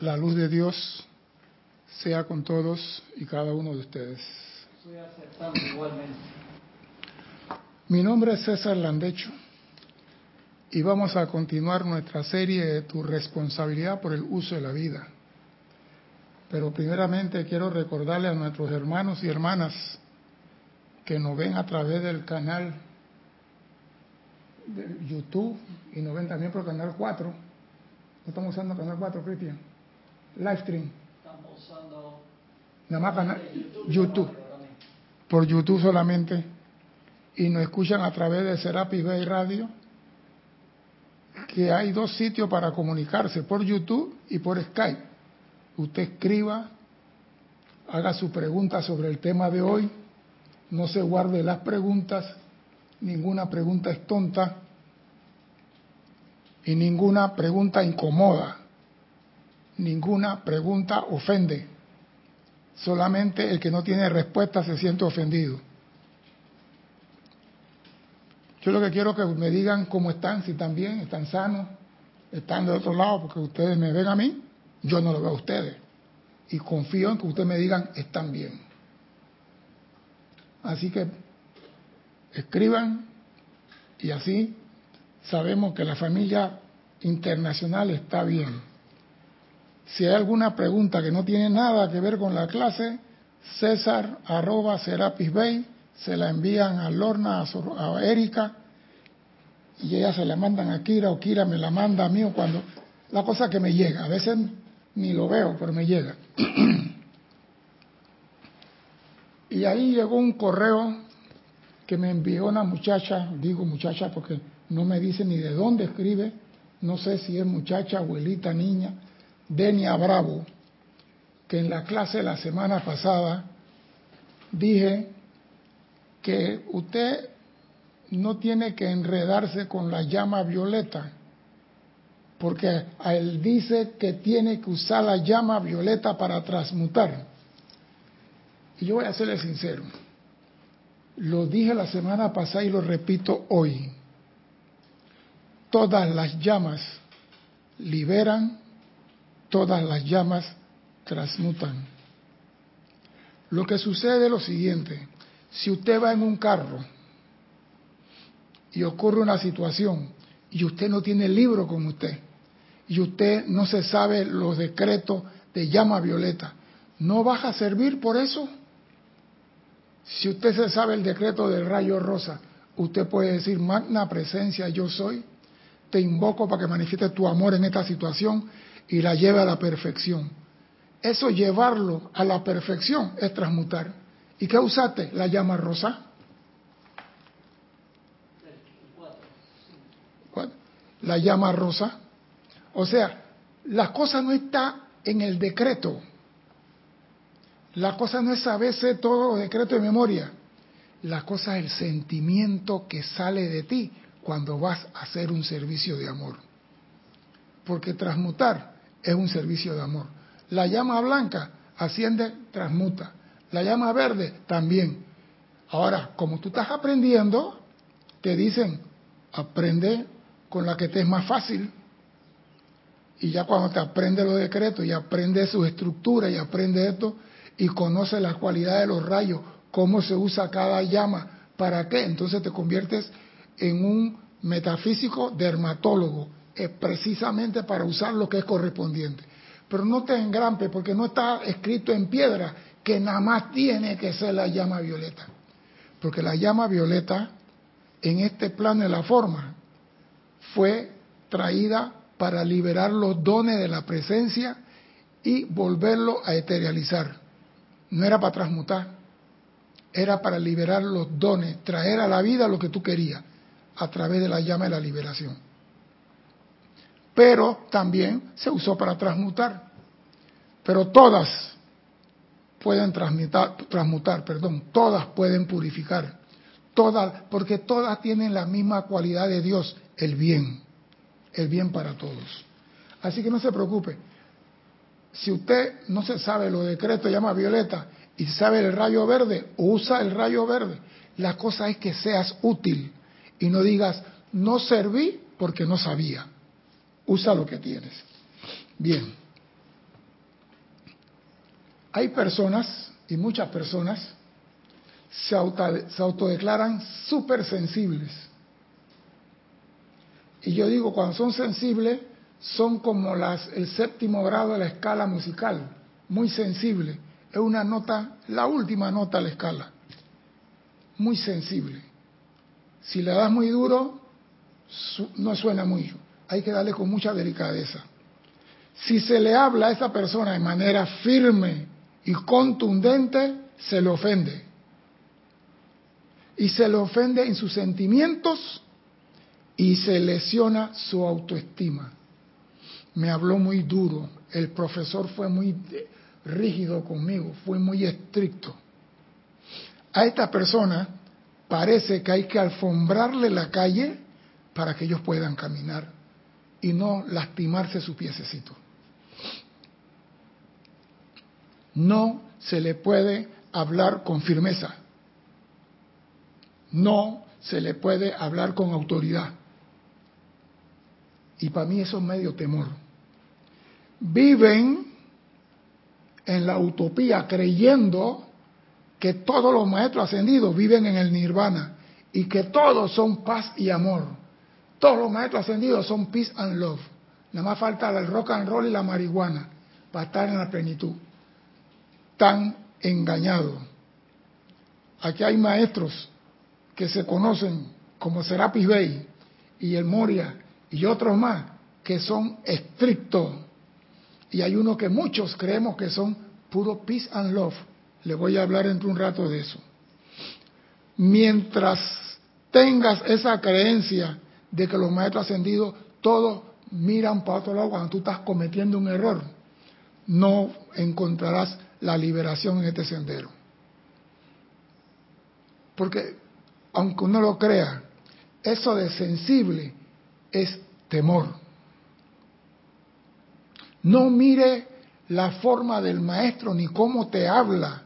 La luz de Dios sea con todos y cada uno de ustedes. Estoy aceptando igualmente. Mi nombre es César Landecho y vamos a continuar nuestra serie de Tu responsabilidad por el uso de la vida. Pero primeramente quiero recordarle a nuestros hermanos y hermanas que nos ven a través del canal de YouTube y nos ven también por el canal 4. No estamos usando el canal 4, Cristian. Estamos usando Nada más canal YouTube. YouTube. Por YouTube solamente. Y nos escuchan a través de Serapis Bay Radio. Que hay dos sitios para comunicarse, por YouTube y por Skype. Usted escriba, haga su pregunta sobre el tema de hoy. No se guarde las preguntas. Ninguna pregunta es tonta. Y ninguna pregunta incomoda. Ninguna pregunta ofende. Solamente el que no tiene respuesta se siente ofendido. Yo lo que quiero que me digan cómo están, si están bien, están sanos, están de otro lado, porque ustedes me ven a mí, yo no lo veo a ustedes. Y confío en que ustedes me digan, están bien. Así que escriban y así sabemos que la familia internacional está bien. Si hay alguna pregunta que no tiene nada que ver con la clase, César arroba Serapis Bay, se la envían a Lorna, a, a Erika, y ellas se la mandan a Kira, o Kira me la manda a mí, o cuando... La cosa que me llega, a veces ni lo veo, pero me llega. y ahí llegó un correo que me envió una muchacha, digo muchacha porque no me dice ni de dónde escribe, no sé si es muchacha, abuelita, niña, Denia Bravo, que en la clase la semana pasada dije que usted no tiene que enredarse con la llama violeta, porque a él dice que tiene que usar la llama violeta para transmutar. Y yo voy a serle sincero, lo dije la semana pasada y lo repito hoy. Todas las llamas liberan, todas las llamas transmutan. Lo que sucede es lo siguiente, si usted va en un carro y ocurre una situación y usted no tiene el libro con usted y usted no se sabe los decretos de llama violeta, ¿no vas a servir por eso? Si usted se sabe el decreto del rayo rosa, usted puede decir, magna presencia yo soy, te invoco para que manifieste tu amor en esta situación y la lleve a la perfección. Eso llevarlo a la perfección es transmutar. ¿Y qué usaste? La llama rosa. La llama rosa. O sea, la cosa no está en el decreto. La cosa no es saberse todos los decretos de memoria. La cosa es el sentimiento que sale de ti cuando vas a hacer un servicio de amor. Porque transmutar es un servicio de amor. La llama blanca asciende, transmuta. La llama verde también. Ahora, como tú estás aprendiendo, te dicen, aprende con la que te es más fácil. Y ya cuando te aprendes los decretos y aprendes su estructura y aprendes esto y conoces las cualidades de los rayos, cómo se usa cada llama, para qué, entonces te conviertes en un metafísico dermatólogo, es precisamente para usar lo que es correspondiente. Pero no te engrampe porque no está escrito en piedra que nada más tiene que ser la llama violeta. Porque la llama violeta en este plano de la forma fue traída para liberar los dones de la presencia y volverlo a eterializar. No era para transmutar, era para liberar los dones, traer a la vida lo que tú querías a través de la llama de la liberación. Pero también se usó para transmutar. Pero todas pueden transmutar, transmutar, perdón, todas pueden purificar, todas, porque todas tienen la misma cualidad de Dios, el bien, el bien para todos. Así que no se preocupe. Si usted no se sabe los decretos, llama violeta, y sabe el rayo verde, usa el rayo verde. La cosa es que seas útil y no digas, no serví porque no sabía. Usa lo que tienes. Bien. Hay personas, y muchas personas, se, se autodeclaran súper sensibles. Y yo digo, cuando son sensibles, son como las, el séptimo grado de la escala musical, muy sensible. Es una nota, la última nota de la escala, muy sensible. Si le das muy duro, no suena muy. Hay que darle con mucha delicadeza. Si se le habla a esa persona de manera firme y contundente, se le ofende. Y se le ofende en sus sentimientos y se lesiona su autoestima. Me habló muy duro, el profesor fue muy rígido conmigo, fue muy estricto. A esta persona parece que hay que alfombrarle la calle para que ellos puedan caminar y no lastimarse su piececito. No se le puede hablar con firmeza. No se le puede hablar con autoridad. Y para mí eso es medio temor. Viven en la utopía creyendo que todos los maestros ascendidos viven en el nirvana y que todos son paz y amor. Todos los maestros ascendidos son peace and love. Nada más falta el rock and roll y la marihuana para estar en la plenitud. Tan engañados. Aquí hay maestros que se conocen como Serapis Bey y el Moria y otros más que son estrictos. Y hay uno que muchos creemos que son puro peace and love. Le voy a hablar entre un rato de eso. Mientras tengas esa creencia de que los maestros ascendidos todos miran para otro lado cuando tú estás cometiendo un error, no encontrarás la liberación en este sendero. Porque, aunque uno lo crea, eso de sensible es temor. No mire la forma del maestro, ni cómo te habla,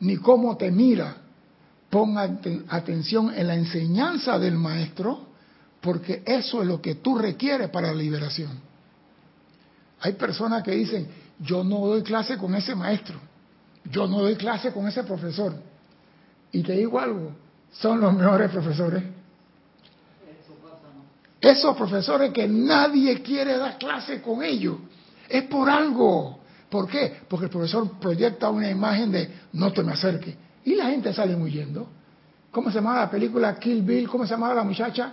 ni cómo te mira. Ponga atención en la enseñanza del maestro, porque eso es lo que tú requieres para la liberación. Hay personas que dicen, yo no doy clase con ese maestro, yo no doy clase con ese profesor. Y te digo algo, son los mejores profesores. Esos profesores que nadie quiere dar clase con ellos, es por algo. ¿Por qué? Porque el profesor proyecta una imagen de no te me acerques. Y la gente sale huyendo. ¿Cómo se llamaba la película Kill Bill? ¿Cómo se llamaba la muchacha?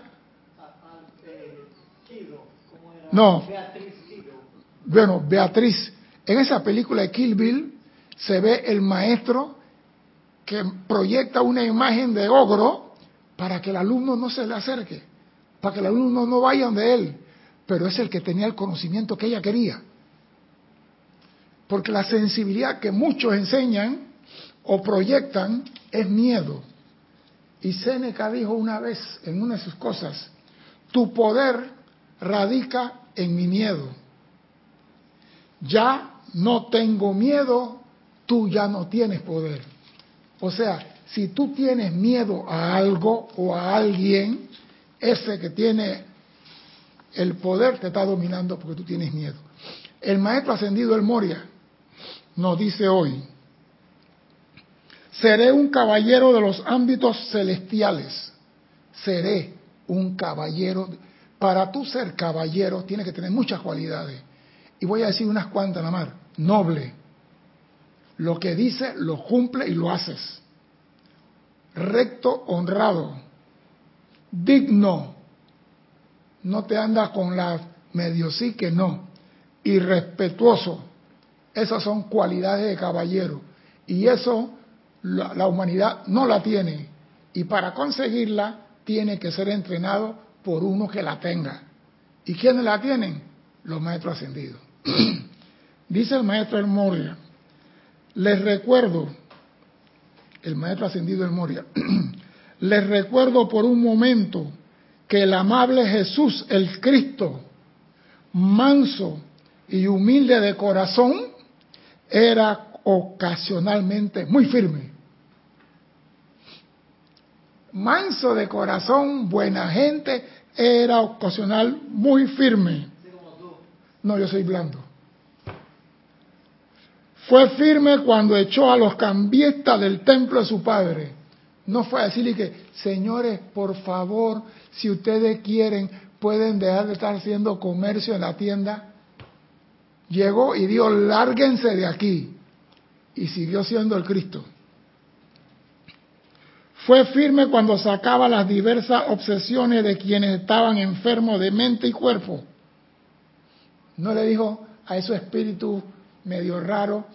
No. Beatriz Bueno, Beatriz. En esa película de Kill Bill se ve el maestro que proyecta una imagen de ogro para que el alumno no se le acerque, para que el alumno no vaya de él, pero es el que tenía el conocimiento que ella quería. Porque la sensibilidad que muchos enseñan o proyectan es miedo. Y Seneca dijo una vez en una de sus cosas, tu poder radica en mi miedo. Ya no tengo miedo, tú ya no tienes poder. O sea, si tú tienes miedo a algo o a alguien, ese que tiene el poder te está dominando porque tú tienes miedo. El maestro ascendido, el Moria, nos dice hoy, seré un caballero de los ámbitos celestiales, seré un caballero. Para tú ser caballero tienes que tener muchas cualidades. Y voy a decir unas cuantas más. Noble. Lo que dice lo cumple y lo haces. Recto, honrado. Digno. No te andas con la medio sí que no. Y respetuoso esas son cualidades de caballero. Y eso la, humanidad no la tiene. Y para conseguirla tiene que ser entrenado por uno que la tenga. ¿Y quiénes la tienen? Los maestros ascendidos. Dice el maestro El Moria, les recuerdo, el maestro ascendido El Moria, les recuerdo por un momento que el amable Jesús, el Cristo, manso y humilde de corazón, era ocasionalmente muy firme. Manso de corazón, buena gente, era ocasional muy firme. No, yo soy blando. Fue firme cuando echó a los cambistas del templo de su padre. No fue a decirle que, señores, por favor, si ustedes quieren, pueden dejar de estar haciendo comercio en la tienda. Llegó y dijo, lárguense de aquí. Y siguió siendo el Cristo. Fue firme cuando sacaba las diversas obsesiones de quienes estaban enfermos de mente y cuerpo. No le dijo a esos espíritus medio raros,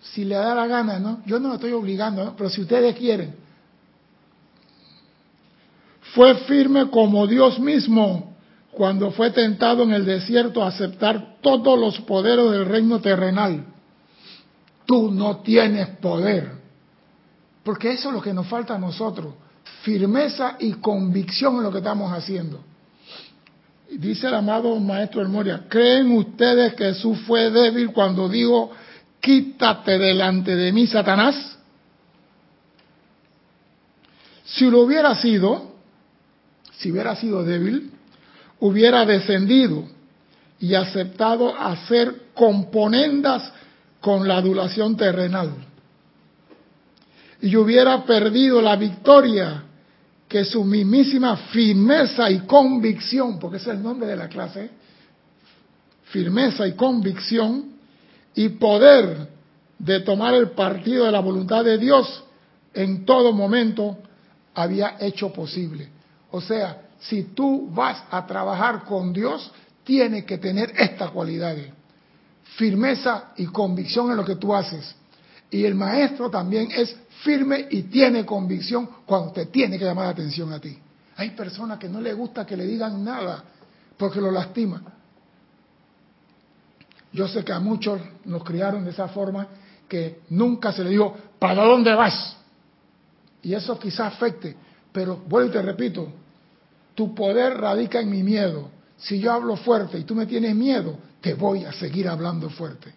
si le da la gana, ¿no? Yo no lo estoy obligando, pero si ustedes quieren. Fue firme como Dios mismo cuando fue tentado en el desierto a aceptar todos los poderes del reino terrenal. Tú no tienes poder. Porque eso es lo que nos falta a nosotros. Firmeza y convicción en lo que estamos haciendo. Dice el amado maestro El Moria, ¿creen ustedes que Jesús fue débil cuando dijo, quítate delante de mí, Satanás? Si lo hubiera sido, si hubiera sido débil, hubiera descendido y aceptado hacer componendas con la adulación terrenal. Y hubiera perdido la victoria que su mismísima firmeza y convicción, porque ese es el nombre de la clase, firmeza y convicción y poder de tomar el partido de la voluntad de Dios en todo momento había hecho posible. O sea, si tú vas a trabajar con Dios, tienes que tener estas cualidades. Firmeza y convicción en lo que tú haces. Y el maestro también es firme y tiene convicción cuando te tiene que llamar la atención a ti. Hay personas que no les gusta que le digan nada porque lo lastima. Yo sé que a muchos nos criaron de esa forma que nunca se le dijo, ¿para dónde vas? Y eso quizás afecte, pero vuelvo y te repito, tu poder radica en mi miedo. Si yo hablo fuerte y tú me tienes miedo, te voy a seguir hablando fuerte.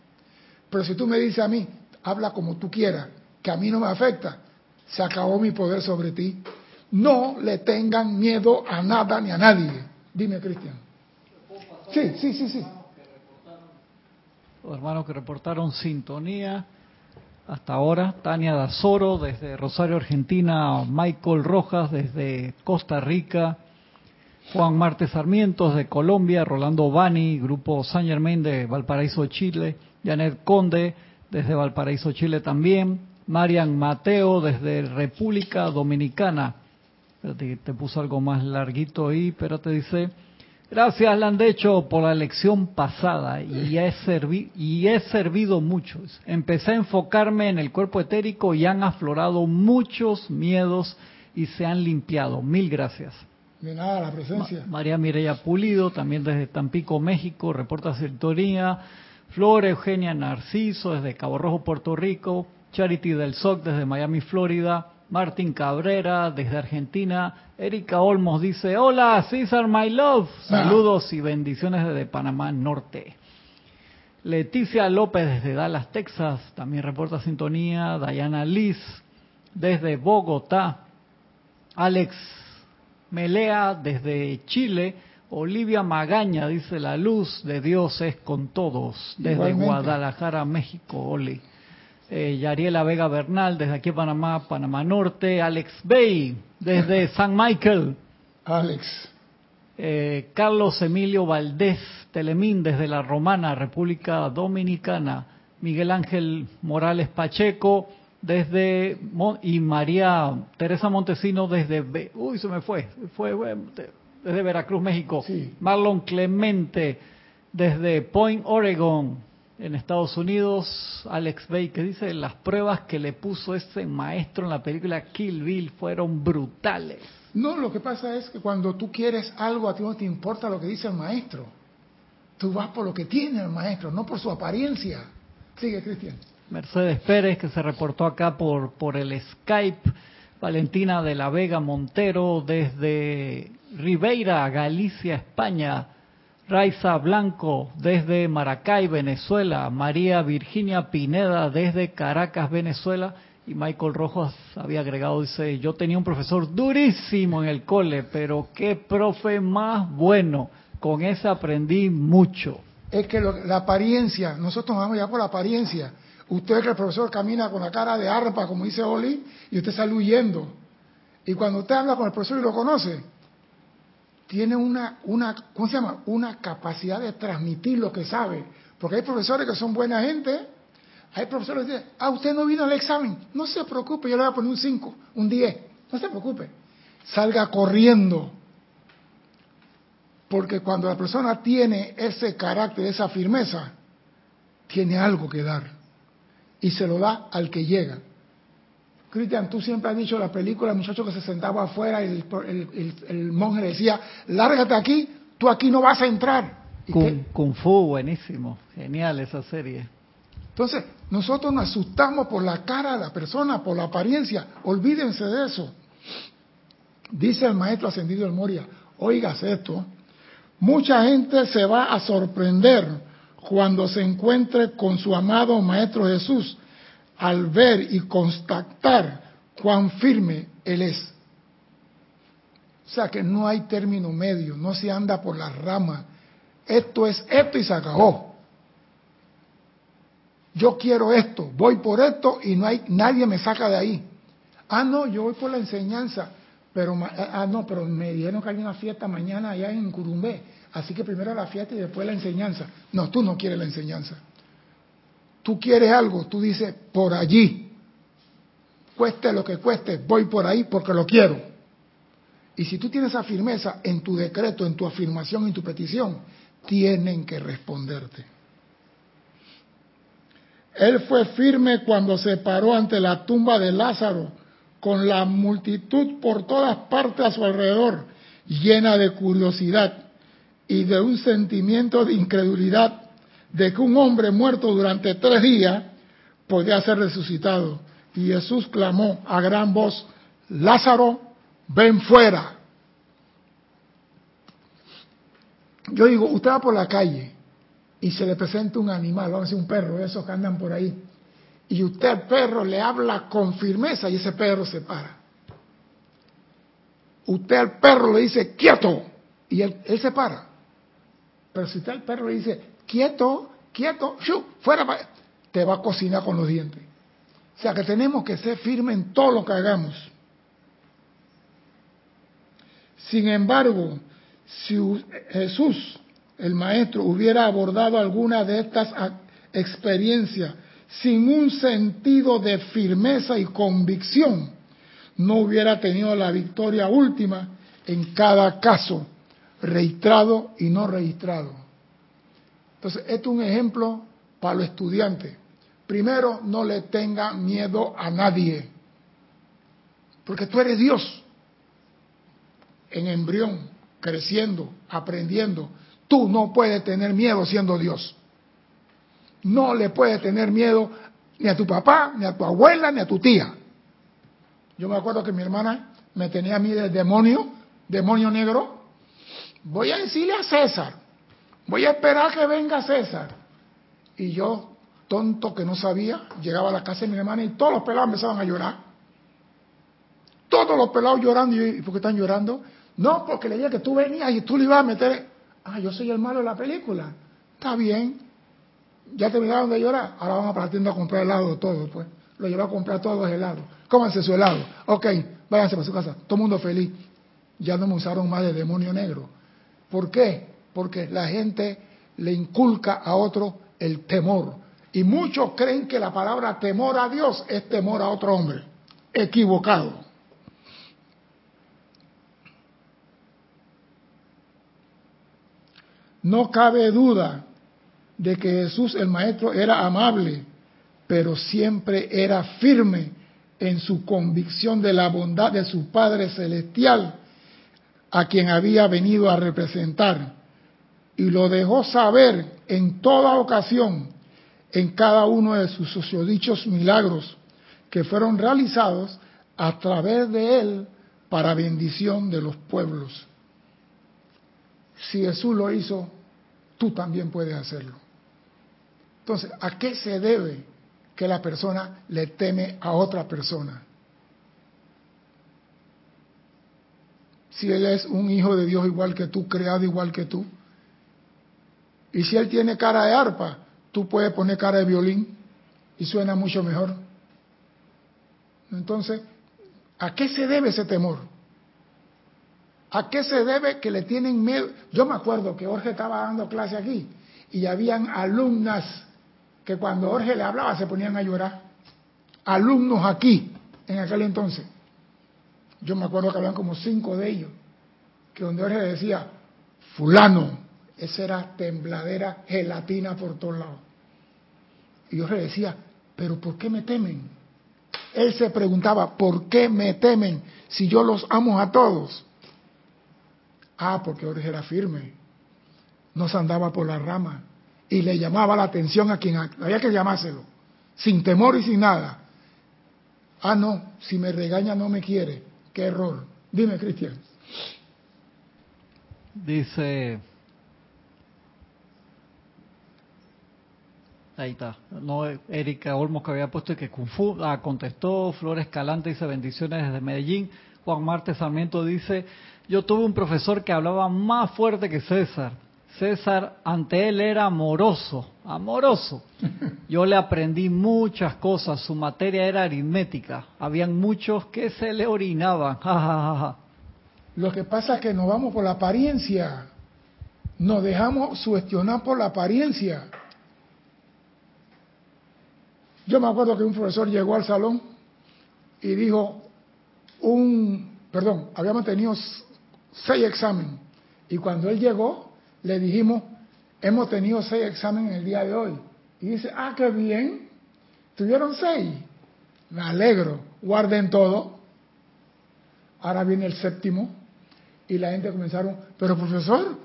Pero si tú me dices a mí, habla como tú quieras, que a mí no me afecta, se acabó mi poder sobre ti. No le tengan miedo a nada ni a nadie. Dime, Cristian. Sí, sí, sí, sí. Los hermanos que reportaron sintonía hasta ahora, Tania Dazoro desde Rosario, Argentina, Michael Rojas desde Costa Rica, Juan Marte Sarmientos de Colombia, Rolando Bani, Grupo San Germain de Valparaíso, Chile, Janet Conde desde Valparaíso, Chile también, Marian Mateo desde República Dominicana. Te, te puso algo más larguito ahí, pero te dice, gracias Landecho por la lección pasada y he, servi y he servido mucho. Empecé a enfocarme en el cuerpo etérico y han aflorado muchos miedos y se han limpiado. Mil gracias. De nada, la presencia. María Mireya Pulido, también desde Tampico, México, reporta sintonía. Flor Eugenia Narciso, desde Cabo Rojo, Puerto Rico. Charity del SOC, desde Miami, Florida. Martín Cabrera, desde Argentina. Erika Olmos dice, hola, César, my love. Saludos y bendiciones desde Panamá Norte. Leticia López desde Dallas, Texas, también reporta sintonía. Diana Liz desde Bogotá. Alex Melea desde Chile. Olivia Magaña dice la luz de Dios es con todos desde Igualmente. Guadalajara, México. Oli. Eh, Yariela Vega Bernal desde aquí Panamá, Panamá Norte. Alex Bay desde San Michael. Alex. Eh, Carlos Emilio Valdés Telemín desde la Romana, República Dominicana. Miguel Ángel Morales Pacheco desde Mon- y María Teresa Montesino desde uy se me fue, fue fue, desde Veracruz, México. Sí. Marlon Clemente desde Point, Oregon, en Estados Unidos. Alex Bay que dice las pruebas que le puso ese maestro en la película Kill Bill fueron brutales. No, lo que pasa es que cuando tú quieres algo, a ti no te importa lo que dice el maestro. Tú vas por lo que tiene el maestro, no por su apariencia. Sigue, Cristian. Mercedes Pérez, que se reportó acá por, por el Skype. Valentina de la Vega Montero, desde Ribeira, Galicia, España. Raiza Blanco, desde Maracay, Venezuela. María Virginia Pineda, desde Caracas, Venezuela. Y Michael Rojas había agregado, dice, yo tenía un profesor durísimo en el cole, pero qué profe más bueno. Con ese aprendí mucho. Es que lo- la apariencia, nosotros nos vamos ya por la apariencia. Usted ve que el profesor camina con la cara de arpa, como dice Oli, y usted sale huyendo. Y cuando usted habla con el profesor y lo conoce, tiene una, una, ¿cómo se llama? Una capacidad de transmitir lo que sabe. Porque hay profesores que son buena gente, hay profesores que dicen, ah, usted no vino al examen, no se preocupe, yo le voy a poner un 5, un 10, no se preocupe. Salga corriendo. Porque cuando la persona tiene ese carácter, esa firmeza, tiene algo que dar. Y se lo da al que llega. Cristian, tú siempre has dicho la película, el muchacho que se sentaba afuera y el, monje decía, lárgate aquí, tú aquí no vas a entrar. Kung, Kung, Fu, buenísimo, genial esa serie. Entonces, nosotros nos asustamos por la cara de la persona, por la apariencia, olvídense de eso. Dice el maestro ascendido del Moria, oigas esto, mucha gente se va a sorprender cuando se encuentre con su amado Maestro Jesús al ver y constatar cuán firme Él es. O sea que no hay término medio, no se anda por las ramas. Esto es esto y se acabó. Yo quiero esto, voy por esto y no hay nadie me saca de ahí. Ah, no, yo voy por la enseñanza, pero ah, no, pero me dijeron que hay una fiesta mañana allá en Curumbé, así que primero la fiesta y después la enseñanza. No, tú no quieres la enseñanza tú quieres algo, tú dices, por allí, cueste lo que cueste, voy por ahí porque lo quiero. Y si tú tienes esa firmeza en tu decreto, en tu afirmación, en tu petición, tienen que responderte. Él fue firme cuando se paró ante la tumba de Lázaro, con la multitud por todas partes a su alrededor, llena de curiosidad y de un sentimiento de incredulidad de que un hombre muerto durante tres días podía ser resucitado. Y Jesús clamó a gran voz, Lázaro, ven fuera. Yo digo, usted va por la calle y se le presenta un animal, vamos a decir un perro, esos que andan por ahí, y usted al perro le habla con firmeza y ese perro se para. Usted al perro le dice, quieto, y él, se para. Pero si usted al perro le dice, quieto, quieto, shu, fuera, te va a cocinar con los dientes. O sea que tenemos que ser firmes en todo lo que hagamos. Sin embargo, si Jesús, el Maestro, hubiera abordado alguna de estas experiencias sin un sentido de firmeza y convicción, no hubiera tenido la victoria última en cada caso, registrado y no registrado. Entonces, esto es un ejemplo para los estudiantes. Primero, no le tenga miedo a nadie, porque tú eres Dios en embrión, creciendo, aprendiendo. Tú no puedes tener miedo siendo Dios. No le puedes tener miedo ni a tu papá, ni a tu abuela, ni a tu tía. Yo me acuerdo que mi hermana me tenía a mí de demonio, demonio negro. Voy a decirle a César, voy a esperar que venga César. Y yo, tonto que no sabía, llegaba a la casa de mi hermana y todos los pelados empezaban a llorar. Todos los pelados llorando. ¿Y por qué están llorando? No, porque le dije que tú venías y tú le ibas a meter. Ah, yo soy el malo de la película. Está bien. Ya terminaron de llorar. Ahora vamos para la tienda a comprar helado todo, pues. Lo llevo a comprar todos los helados. Cómanse su helado. Ok, váyanse para su casa. Todo mundo feliz. Ya no me usaron más de demonio negro. ¿Por qué? Porque la gente le inculca a otro el temor. Y muchos creen que la palabra temor a Dios es temor a otro hombre. Equivocado. No cabe duda de que Jesús el Maestro era amable, pero siempre era firme en su convicción de la bondad de su Padre Celestial, a quien había venido a representar y lo dejó saber en toda ocasión en cada uno de sus sociodichos milagros que fueron realizados a través de él para bendición de los pueblos. Si Jesús lo hizo, tú también puedes hacerlo. Entonces, ¿a qué se debe que la persona le teme a otra persona? Si él es un hijo de Dios igual que tú, creado igual que tú, y si él tiene cara de arpa, tú puedes poner cara de violín y suena mucho mejor. Entonces, ¿a qué se debe ese temor? ¿A qué se debe que le tienen miedo? Yo me acuerdo que Jorge estaba dando clase aquí y habían alumnas que cuando Jorge le hablaba se ponían a llorar. Alumnos aquí, en aquel entonces. Yo me acuerdo que habían como cinco de ellos, que donde Jorge decía, fulano, esa era tembladera gelatina por todos lados. Y Jorge decía, pero ¿por qué me temen? Él se preguntaba, ¿por qué me temen si yo los amo a todos? Ah, porque Jorge era firme, no se andaba por la rama y le llamaba la atención a quien había que llamárselo, sin temor y sin nada. Ah, no, si me regaña no me quiere. Qué error. Dime, Cristian. Dice. Ahí está. No, Erika Olmos que había puesto que Kung Fu. Ah, contestó. Flores Escalante dice bendiciones desde Medellín. Juan Marte Sarmiento dice: Yo tuve un profesor que hablaba más fuerte que César. César ante él era amoroso, amoroso. Yo le aprendí muchas cosas, su materia era aritmética. Habían muchos que se le orinaban. Lo que pasa es que nos vamos por la apariencia. Nos dejamos sugestionar por la apariencia. Yo me acuerdo que un profesor llegó al salón y dijo un, perdón, habíamos tenido seis exámenes. Y cuando él llegó, le dijimos, hemos tenido seis exámenes el día de hoy. Y dice, ah, qué bien, tuvieron seis. Me alegro, guarden todo. Ahora viene el séptimo y la gente comenzaron, pero profesor,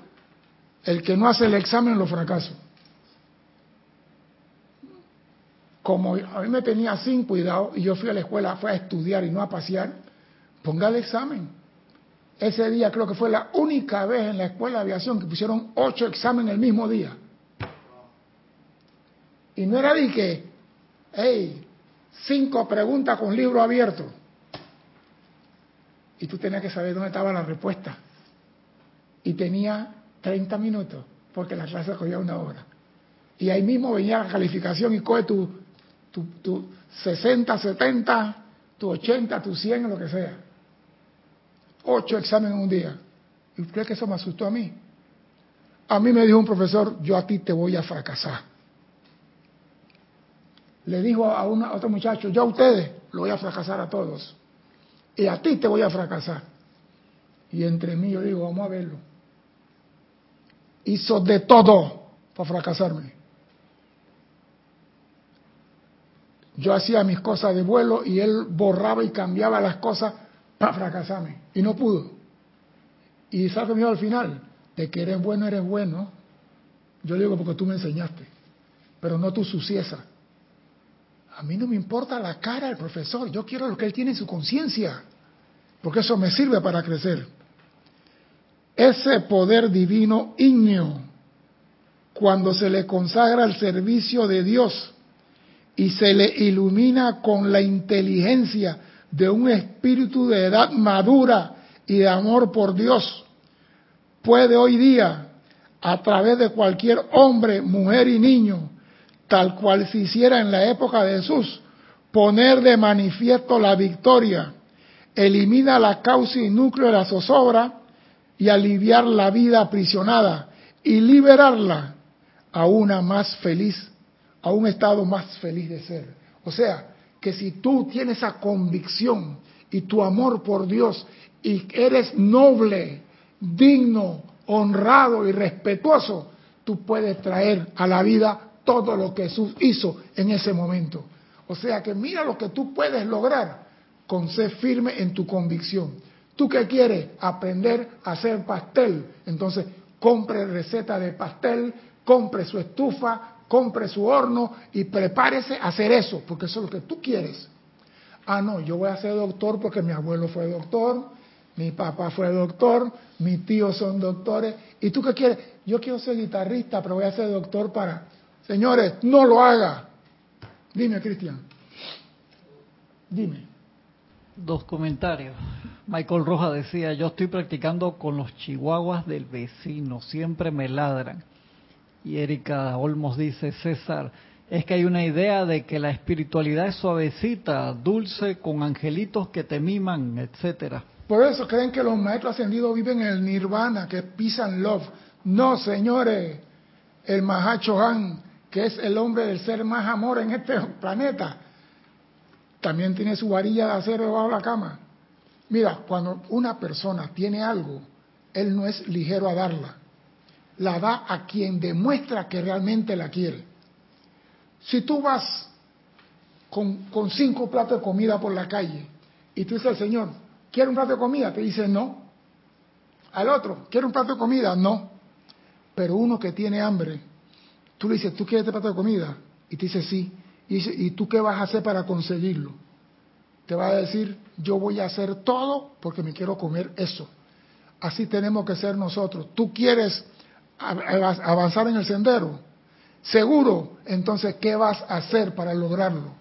el que no hace el examen lo fracaso. Como a mí me tenía sin cuidado y yo fui a la escuela, fui a estudiar y no a pasear, ponga el examen. Ese día creo que fue la única vez en la escuela de aviación que pusieron ocho exámenes el mismo día. Y no era de que, hey, cinco preguntas con libro abierto. Y tú tenías que saber dónde estaba la respuesta. Y tenía 30 minutos, porque la clase cogía una hora. Y ahí mismo venía la calificación y coge tu, tu, tu 60, 70, tu 80, tu 100, lo que sea ocho exámenes en un día. ¿Y usted que eso me asustó a mí? A mí me dijo un profesor, yo a ti te voy a fracasar. Le dijo a, una, otro muchacho, yo a ustedes lo voy a fracasar a todos. Y a ti te voy a fracasar. Y entre mí yo digo, vamos a verlo. Hizo de todo para fracasarme. Yo hacía mis cosas de vuelo y él borraba y cambiaba las cosas para fracasarme. Y no pudo. Y sabe mío al final, de que eres bueno, eres bueno. Yo digo porque tú me enseñaste, pero no tu sucieza. A mí no me importa la cara del profesor, yo quiero lo que él tiene en su conciencia, porque eso me sirve para crecer. Ese poder divino ígneo, cuando se le consagra al servicio de Dios y se le ilumina con la inteligencia de un espíritu de edad madura y de amor por Dios, puede hoy día, a través de cualquier hombre, mujer y niño, tal cual se hiciera en la época de Jesús, poner de manifiesto la victoria, elimina la causa y núcleo de la zozobra y aliviar la vida aprisionada y liberarla a una más feliz, a un estado más feliz de ser. O sea, que si tú tienes esa convicción y tu amor por Dios y eres noble, digno, honrado y respetuoso, tú puedes traer a la vida todo lo que Jesús hizo en ese momento. O sea que mira lo que tú puedes lograr con ser firme en tu convicción. ¿Tú qué quieres? Aprender a hacer pastel. Entonces, compre receta de pastel, compre su estufa, compre su horno y prepárese a hacer eso, porque eso es lo que tú quieres. Ah, no, yo voy a ser doctor porque mi abuelo fue doctor, mi papá fue doctor, mis tíos son doctores. ¿Y tú qué quieres? Yo quiero ser guitarrista, pero voy a ser doctor para... Señores, no lo haga. Dime, Cristian. Dime. Dos comentarios. Michael Roja decía, yo estoy practicando con los chihuahuas del vecino, siempre me ladran. Y Erika Olmos dice, César, Es que hay una idea de que la espiritualidad es suavecita, dulce, con angelitos que te miman, etcétera. Por eso creen que los maestros ascendidos viven en el nirvana, que pisan love. No, señores. El Mahacho Han, que es el hombre del ser más amor en este planeta, también tiene su varilla de acero debajo de la cama. Mira, cuando una persona tiene algo, él no es ligero a darla. La da a quien demuestra que realmente la quiere. Si tú vas con, con cinco platos de comida por la calle y tú dices al Señor, ¿quiere un plato de comida? Te dice no. Al otro, ¿quiere un plato de comida? No. Pero uno que tiene hambre, tú le dices, ¿tú quieres este plato de comida? Y te dice sí. Y ¿y tú qué vas a hacer para conseguirlo? Te va a decir, yo voy a hacer todo porque me quiero comer eso. Así tenemos que ser nosotros. ¿Tú quieres avanzar en el sendero? Seguro, entonces, ¿qué vas a hacer para lograrlo?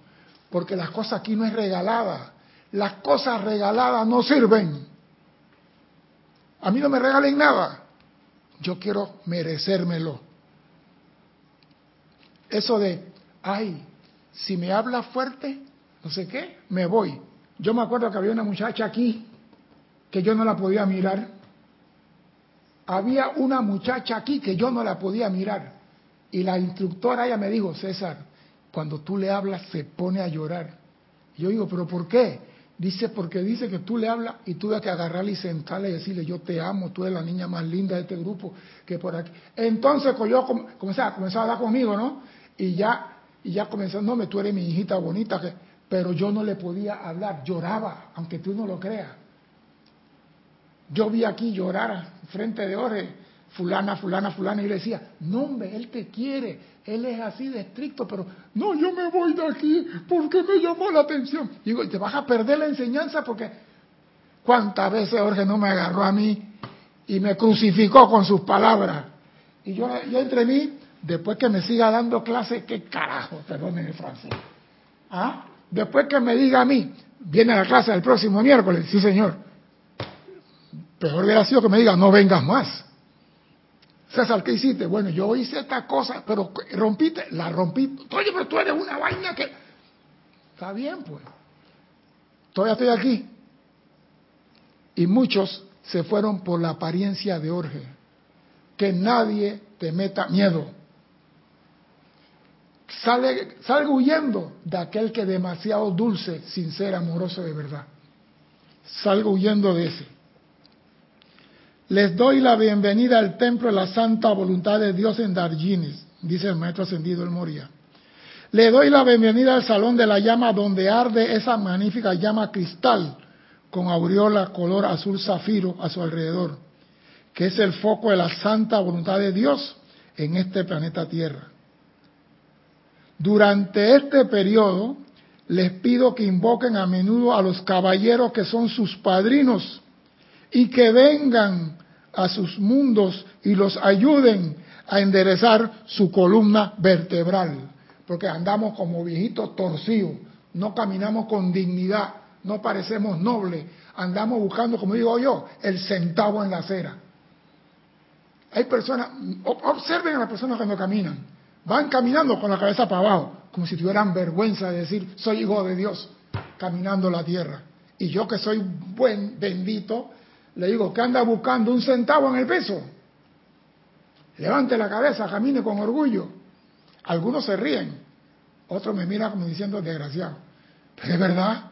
Porque las cosas aquí no es regalada. Las cosas regaladas no sirven. A mí no me regalen nada. Yo quiero merecérmelo. Eso de, ay, si me habla fuerte, no sé qué, me voy. Yo me acuerdo que había una muchacha aquí que yo no la podía mirar. Había una muchacha aquí que yo no la podía mirar. Y la instructora ella me dijo, César, cuando tú le hablas se pone a llorar. yo digo, pero ¿por qué? Dice, porque dice que tú le hablas y tuve que agarrarle y sentarle y decirle, yo te amo, tú eres la niña más linda de este grupo que por aquí. Entonces pues, yo comencé a, comenzó a hablar conmigo, ¿no? Y ya y ya comenzó, no, me tú eres mi hijita bonita, que, pero yo no le podía hablar, lloraba, aunque tú no lo creas. Yo vi aquí llorar frente de Ore, fulana, fulana, fulana, y le decía, no hombre, él te quiere, él es así de estricto, pero no, yo me voy de aquí porque me llamó la atención. Digo, y te vas a perder la enseñanza porque cuántas veces Jorge no me agarró a mí y me crucificó con sus palabras. Y yo, yo entre mí Después que me siga dando clase, ¿qué carajo? Perdónenme francés. ¿Ah? Después que me diga a mí, viene la clase el próximo miércoles, sí señor. Peor hubiera sido que me diga, no vengas más. César, ¿qué hiciste? Bueno, yo hice esta cosa, pero rompiste, la rompí. Oye, pero tú eres una vaina que... Está bien, pues. Todavía estoy aquí. Y muchos se fueron por la apariencia de Orge. Que nadie te meta miedo. Sale, salga huyendo de aquel que demasiado dulce, sincero, amoroso de verdad. Salgo huyendo de ese. Les doy la bienvenida al templo de la santa voluntad de Dios en Darginis, dice el maestro ascendido el Moria. Le doy la bienvenida al salón de la llama donde arde esa magnífica llama cristal con aureola color azul zafiro a su alrededor, que es el foco de la santa voluntad de Dios en este planeta Tierra. Durante este periodo les pido que invoquen a menudo a los caballeros que son sus padrinos y que vengan a sus mundos y los ayuden a enderezar su columna vertebral, porque andamos como viejitos torcidos, no caminamos con dignidad, no parecemos nobles, andamos buscando, como digo yo, el centavo en la acera. Hay personas, observen a las personas cuando caminan, Van caminando con la cabeza para abajo, como si tuvieran vergüenza de decir, soy hijo de Dios, caminando la tierra. Y yo que soy buen, bendito, le digo, que anda buscando un centavo en el peso. Levante la cabeza, camine con orgullo. Algunos se ríen, otros me miran como diciendo, desgraciado. Pero es verdad,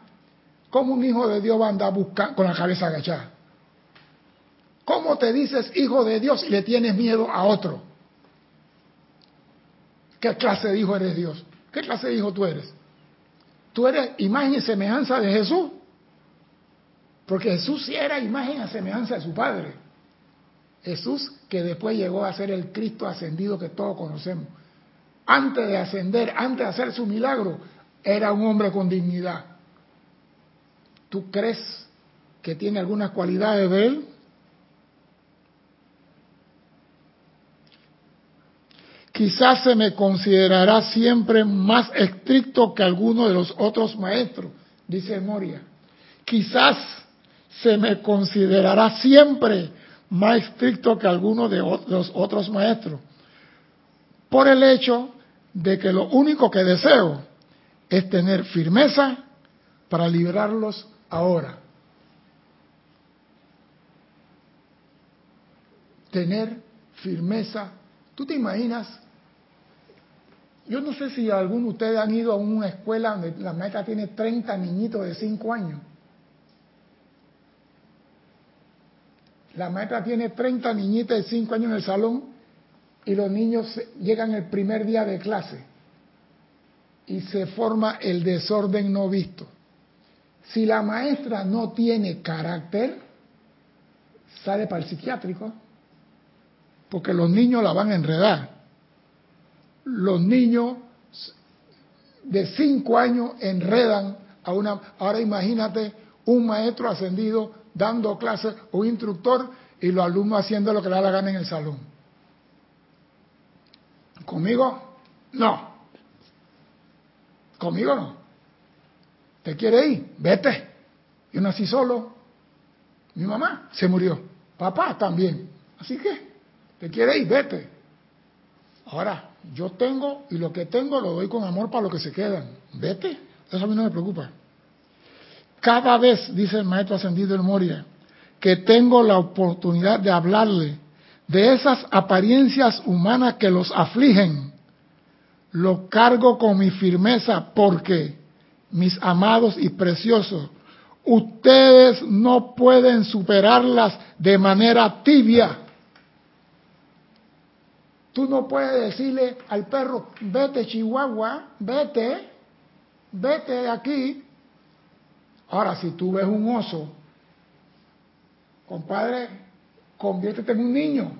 ¿cómo un hijo de Dios va a andar buscando con la cabeza agachada? ¿Cómo te dices hijo de Dios y le tienes miedo a otro? ¿Qué clase de hijo eres Dios? ¿Qué clase de hijo tú eres? Tú eres imagen y semejanza de Jesús. Porque Jesús sí era imagen y semejanza de su Padre. Jesús que después llegó a ser el Cristo ascendido que todos conocemos. Antes de ascender, antes de hacer su milagro, era un hombre con dignidad. ¿Tú crees que tiene algunas cualidades de él? quizás se me considerará siempre más estricto que alguno de los otros maestros, dice Moria. Quizás se me considerará siempre más estricto que alguno de los otros maestros, por el hecho de que lo único que deseo es tener firmeza para liberarlos ahora. Tener firmeza. ¿Tú te imaginas? Yo no sé si alguno de ustedes han ido a una escuela donde la maestra tiene 30 niñitos de 5 años. La maestra tiene 30 niñitas de 5 años en el salón y los niños llegan el primer día de clase y se forma el desorden no visto. Si la maestra no tiene carácter, sale para el psiquiátrico, porque los niños la van a enredar. Los niños de 5 años enredan a una... Ahora imagínate un maestro ascendido dando clases, un instructor y los alumnos haciendo lo que le da la gana en el salón. ¿Conmigo? No. ¿Conmigo no? ¿Te quiere ir? Vete. Yo nací solo. Mi mamá se murió. Papá también. Así que, ¿te quiere ir? Vete. Ahora, yo tengo y lo que tengo lo doy con amor para lo que se quedan. Vete. Eso a mí no me preocupa. Cada vez, dice el maestro ascendido del Moria, que tengo la oportunidad de hablarle de esas apariencias humanas que los afligen, lo cargo con mi firmeza porque, mis amados y preciosos, ustedes no pueden superarlas de manera tibia. Tú no puedes decirle al perro, vete Chihuahua, vete, vete de aquí. Ahora, si tú ves un oso, compadre, conviértete en un niño.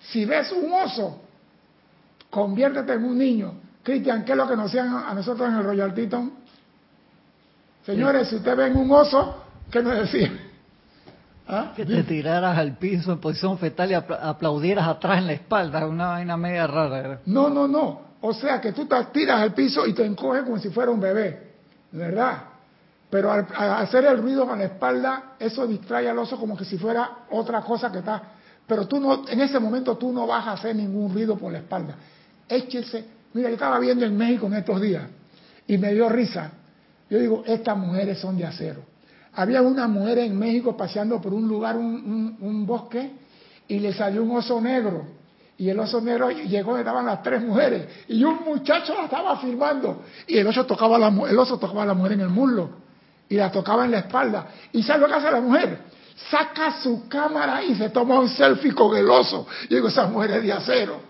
Si ves un oso, conviértete en un niño. Cristian, ¿qué es lo que nos hacían a nosotros en el Royal Teton? Señores, si usted ven un oso, ¿qué nos decían? ¿Ah? Que te tiraras al piso en posición fetal y aplaudieras atrás en la espalda, una vaina media rara. No, no, no. O sea que tú te tiras al piso y te encoges como si fuera un bebé, ¿verdad? Pero al, hacer el ruido con la espalda, eso distrae al oso como que si fuera otra cosa que está. Pero tú no, en ese momento tú no vas a hacer ningún ruido por la espalda. Échese. Mira, yo estaba viendo en México en estos días y me dio risa. Yo digo, estas mujeres son de acero. Había una mujer en México paseando por un lugar, un, bosque, y le salió un oso negro. Y el oso negro llegó, estaban las tres mujeres. Y un muchacho la estaba filmando. Y el oso tocaba la, el oso tocaba a la mujer en el muslo y la tocaba en la espalda. ¿Y sabe lo que hace la mujer? Saca su cámara y se toma un selfie con el oso. Y digo, esa mujer es de acero.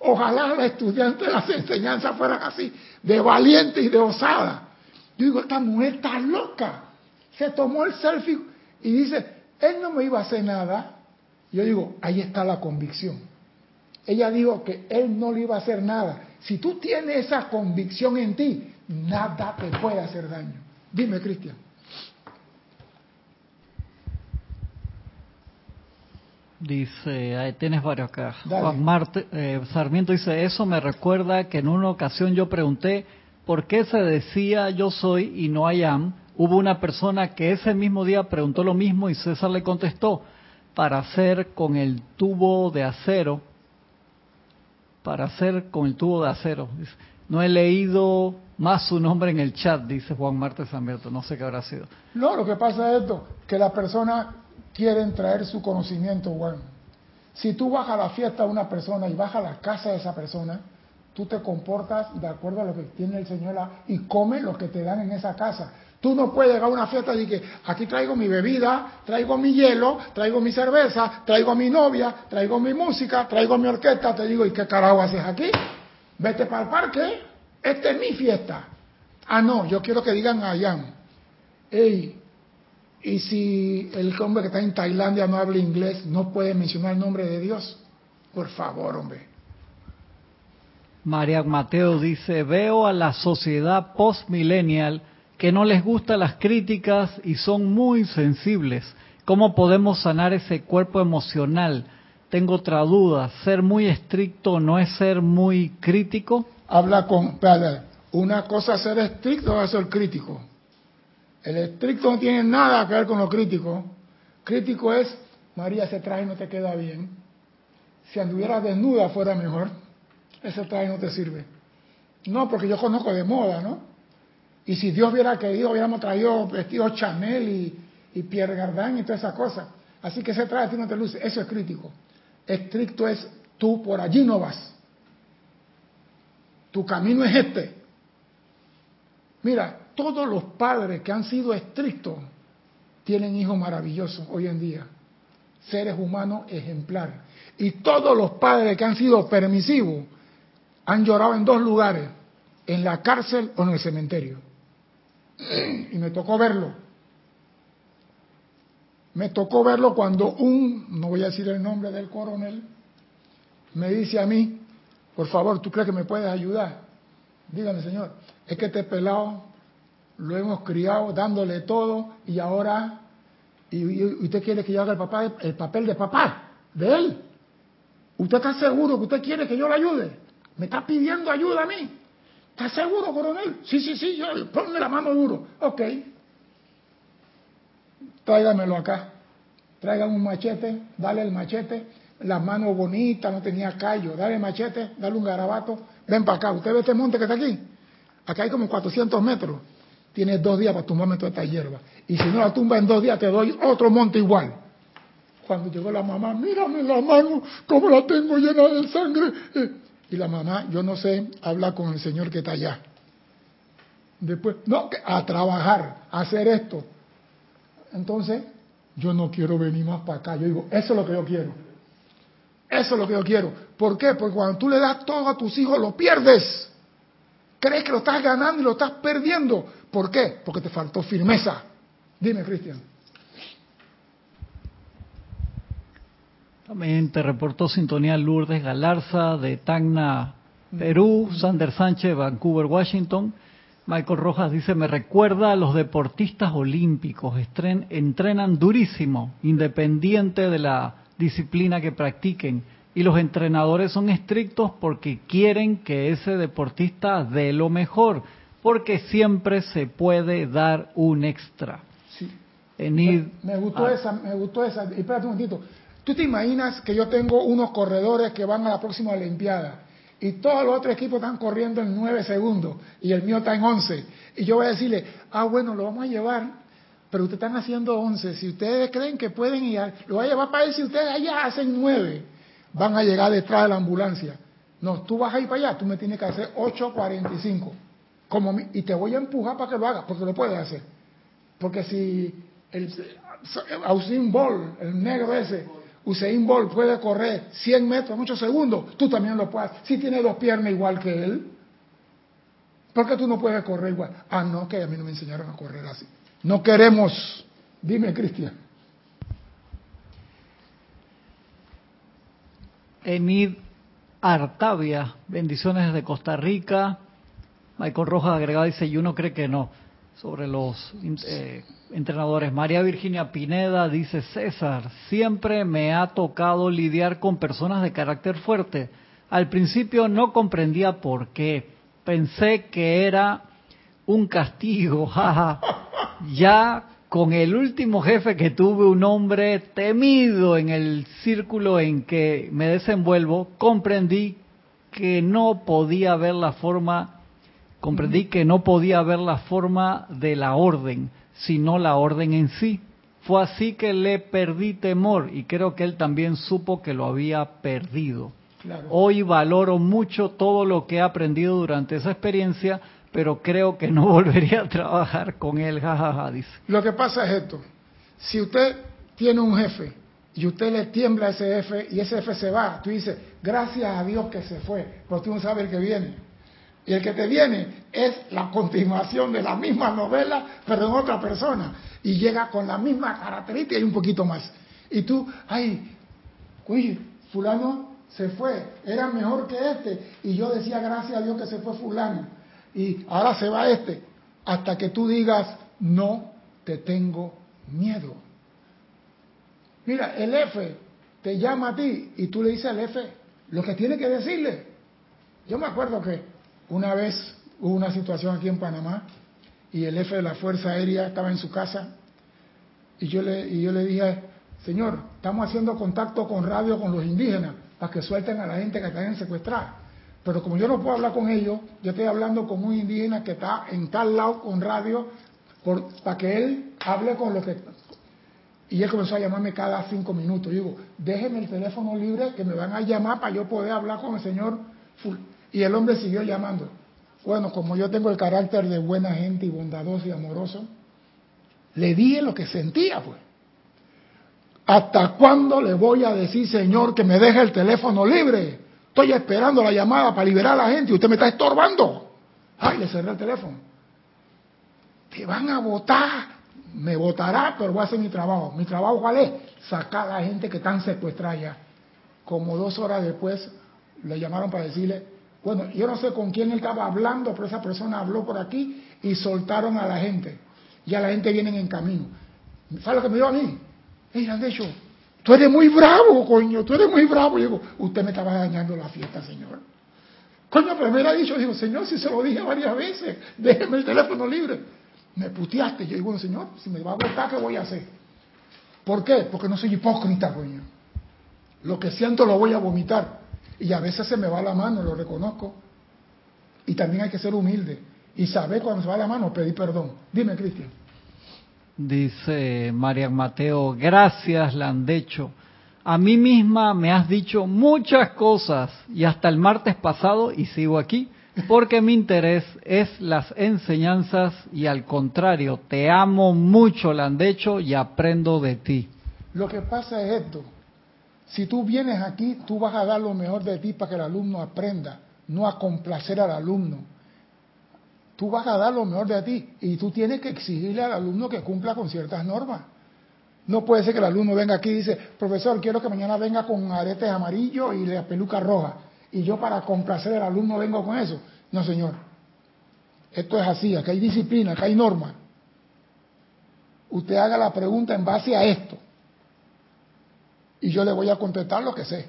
Ojalá los estudiantes de las enseñanzas fueran así, de valiente y de osada. Yo digo, esta mujer está loca. Se tomó el selfie y dice, él no me iba a hacer nada. Yo digo, ahí está la convicción. Ella dijo que él no le iba a hacer nada. Si tú tienes esa convicción en ti, nada te puede hacer daño. Dime, Cristian. Dice, tienes varios acá. Juan Marte, eh, Sarmiento dice, eso me recuerda que en una ocasión yo pregunté por qué se decía yo soy y no I am. Hubo una persona que ese mismo día preguntó lo mismo y César le contestó, para hacer con el tubo de acero, para hacer con el tubo de acero. No he leído más su nombre en el chat, dice Juan Marte Sarmiento, no sé qué habrá sido. No, lo que pasa es esto, que la persona quieren traer su conocimiento bueno. Si tú vas a la fiesta de una persona y vas a la casa de esa persona, tú te comportas de acuerdo a lo que tiene el Señor y comes lo que te dan en esa casa. Tú no puedes llegar a una fiesta y que aquí traigo mi bebida, traigo mi hielo, traigo mi cerveza, traigo mi novia, traigo mi música, traigo mi orquesta. Te digo, ¿y qué carajo haces aquí? Vete para el parque, esta es mi fiesta. Ah, no, yo quiero que digan a hey, y si el hombre que está en Tailandia no habla inglés, no puede mencionar el nombre de Dios. Por favor, hombre. María Mateo dice, veo a la sociedad post-millennial que no les gustan las críticas y son muy sensibles. ¿Cómo podemos sanar ese cuerpo emocional? Tengo otra duda, ¿ser muy estricto no es ser muy crítico? Habla con, una cosa es ser estricto, es ser crítico. El estricto no tiene nada que ver con lo crítico. Crítico es, María, ese traje no te queda bien. Si anduvieras desnuda fuera mejor. Ese traje no te sirve. No, porque yo conozco de moda, ¿no? Y si Dios hubiera querido, hubiéramos traído vestidos Chanel y, Pierre Gardin y todas esas cosas. Así que se trae a ti no te luce. Eso es crítico. Estricto es tú por allí no vas. Tu camino es este. Mira, todos los padres que han sido estrictos tienen hijos maravillosos hoy en día. Seres humanos ejemplares. Y todos los padres que han sido permisivos han llorado en dos lugares, en la cárcel o en el cementerio. Y me tocó verlo. Me tocó verlo cuando un, no voy a decir el nombre del coronel, me dice a mí, por favor, ¿tú crees que me puedes ayudar? Dígame, señor, es que este pelado lo hemos criado dándole todo y ahora, y, usted quiere que yo haga el, papá, el papel de papá de él. ¿Usted está seguro que usted quiere que yo le ayude? ¿Me está pidiendo ayuda a mí? ¿Está seguro, coronel? Sí, sí, sí, yo ponle la mano duro. Ok. Tráigamelo acá. Traigan un machete, dale el machete, las manos bonitas, no tenía callo, dale el machete, dale un garabato, ven para acá. ¿Usted ve este monte que está aquí? Acá hay como 400 metros. Tienes dos días para tumbarme toda esta hierba. Y si no la tumba en dos días, te doy otro monte igual. Cuando llegó la mamá, mírame la mano, como la tengo llena de sangre. Eh, y la mamá, yo no sé, habla con el Señor que está allá. Después, no, a trabajar, a hacer esto. Entonces, yo no quiero venir más para acá. Yo digo, eso es lo que yo quiero. Eso es lo que yo quiero. ¿Por qué? Porque cuando tú le das todo a tus hijos, lo pierdes. Crees que lo estás ganando y lo estás perdiendo. ¿Por qué? Porque te faltó firmeza. Dime, Cristian. También te reportó sintonía Lourdes Galarza de Tacna, Perú, Sander Sánchez, Vancouver, Washington. Michael Rojas dice, me recuerda a los deportistas olímpicos, entrenan durísimo, independiente de la disciplina que practiquen. Y los entrenadores son estrictos porque quieren que ese deportista dé lo mejor, porque siempre se puede dar un extra. Sí. me, gustó esa, me gustó esa. espérate un momentito. ¿Tú te imaginas que yo tengo unos corredores que van a la próxima Olimpiada y todos los otros equipos están corriendo en 9 segundos y el mío está en 11? Y yo voy a decirle, ah, bueno, lo vamos a llevar, pero ustedes están haciendo 11. Si ustedes creen que pueden ir, lo voy a llevar para ver si ustedes allá hacen 9. Van a llegar detrás de la ambulancia. No, tú vas a ir para allá, tú me tienes que hacer 8.45. Como y te voy a empujar para que lo hagas, porque lo puedes hacer. Porque si el Usain Bolt, el negro ese, Usain Bolt puede correr 100 metros en 8 segundos, tú también lo puedes. Si tiene dos piernas igual que él, ¿por qué tú no puedes correr igual? Ah, no, que a mí no me enseñaron a correr así. No queremos. Dime, Cristian. Enid Artavia, bendiciones desde Costa Rica. Michael Rojas agregado dice, y uno cree que no, sobre los eh, entrenadores. María Virginia Pineda dice, César, siempre me ha tocado lidiar con personas de carácter fuerte. Al principio no comprendía por qué. Pensé que era un castigo, jaja. Ya con el último jefe que tuve, un hombre temido en el círculo en que me desenvuelvo, comprendí que no podía ver la forma, comprendí que no podía ver la forma de la orden sino la orden en sí. Fue así que le perdí temor y creo que él también supo que lo había perdido. Hoy valoro mucho todo lo que he aprendido durante esa experiencia, pero creo que no volvería a trabajar con él, jajaja, dice. Lo que pasa es esto, si usted tiene un jefe y usted le tiembla a ese jefe y ese jefe se va, tú dices, gracias a Dios que se fue, porque tú no sabes el que viene. Y el que te viene es la continuación de la misma novela, pero en otra persona. Y llega con la misma característica y un poquito más. Y tú, ay, uy, fulano se fue, era mejor que este. Y yo decía, gracias a Dios que se fue fulano. Y ahora se va este. Hasta que tú digas, no te tengo miedo. Mira, el F te llama a ti y tú le dices al F lo que tiene que decirle. Yo me acuerdo que una vez hubo una situación aquí en Panamá y el jefe de la Fuerza Aérea estaba en su casa y yo le, y yo le dije, señor, estamos haciendo contacto con radio con los indígenas para que suelten a la gente que están secuestrada. Pero como yo no puedo hablar con ellos, yo estoy hablando con un indígena que está en tal lado con radio por, para que él hable con lo que... Y él comenzó a llamarme cada cinco minutos. Yo digo, déjenme el teléfono libre que me van a llamar para yo poder hablar con el señor. Y el hombre siguió llamando. Bueno, como yo tengo el carácter de buena gente y bondadoso y amoroso, le dije lo que sentía, pues. ¿Hasta cuándo le voy a decir, Señor, que me deje el teléfono libre? Estoy esperando la llamada para liberar a la gente y usted me está estorbando. Ay, le cerré el teléfono. Te van a votar. Me votará, pero voy a hacer mi trabajo. ¿Mi trabajo cuál es? Sacar a la gente que están secuestrada ya. Como dos horas después, le llamaron para decirle, bueno, yo no sé con quién él estaba hablando, pero esa persona habló por aquí y soltaron a la gente. Ya la gente viene en camino. ¿Sabes lo que me dio a mí? Hey, han dicho, Tú eres muy bravo, coño, tú eres muy bravo. Y digo, usted me estaba dañando la fiesta, señor. Coño, pero me ha dicho, digo, señor, si se lo dije varias veces, déjeme el teléfono libre. Me puteaste. Yo digo, bueno, señor, si me va a votar, ¿qué voy a hacer? ¿Por qué? Porque no soy hipócrita, coño. Lo que siento lo voy a vomitar. Y a veces se me va la mano, lo reconozco. Y también hay que ser humilde. Y saber cuando se va la mano, pedir perdón. Dime, Cristian. Dice María Mateo, gracias Landecho. A mí misma me has dicho muchas cosas y hasta el martes pasado y sigo aquí porque mi interés es las enseñanzas y al contrario, te amo mucho Landecho y aprendo de ti. Lo que pasa es esto, si tú vienes aquí, tú vas a dar lo mejor de ti para que el alumno aprenda, no a complacer al alumno tú vas a dar lo mejor de ti y tú tienes que exigirle al alumno que cumpla con ciertas normas. No puede ser que el alumno venga aquí y dice, profesor, quiero que mañana venga con aretes amarillos y la peluca roja. Y yo para complacer al alumno vengo con eso. No, señor. Esto es así, acá hay disciplina, acá hay normas. Usted haga la pregunta en base a esto. Y yo le voy a contestar lo que sé.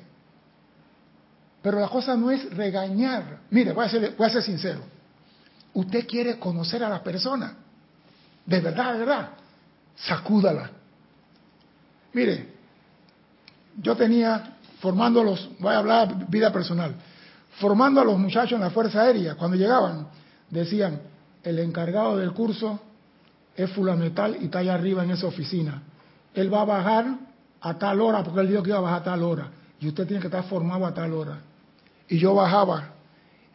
Pero la cosa no es regañar. Mire, voy a ser, voy a ser sincero usted quiere conocer a la persona, de verdad, de verdad, sacúdala. Mire, yo tenía formando los, voy a hablar vida personal, formando a los muchachos en la Fuerza Aérea, cuando llegaban, decían, el encargado del curso es fulametal y está allá arriba en esa oficina. Él va a bajar a tal hora, porque él dijo que iba a bajar a tal hora, y usted tiene que estar formado a tal hora. Y yo bajaba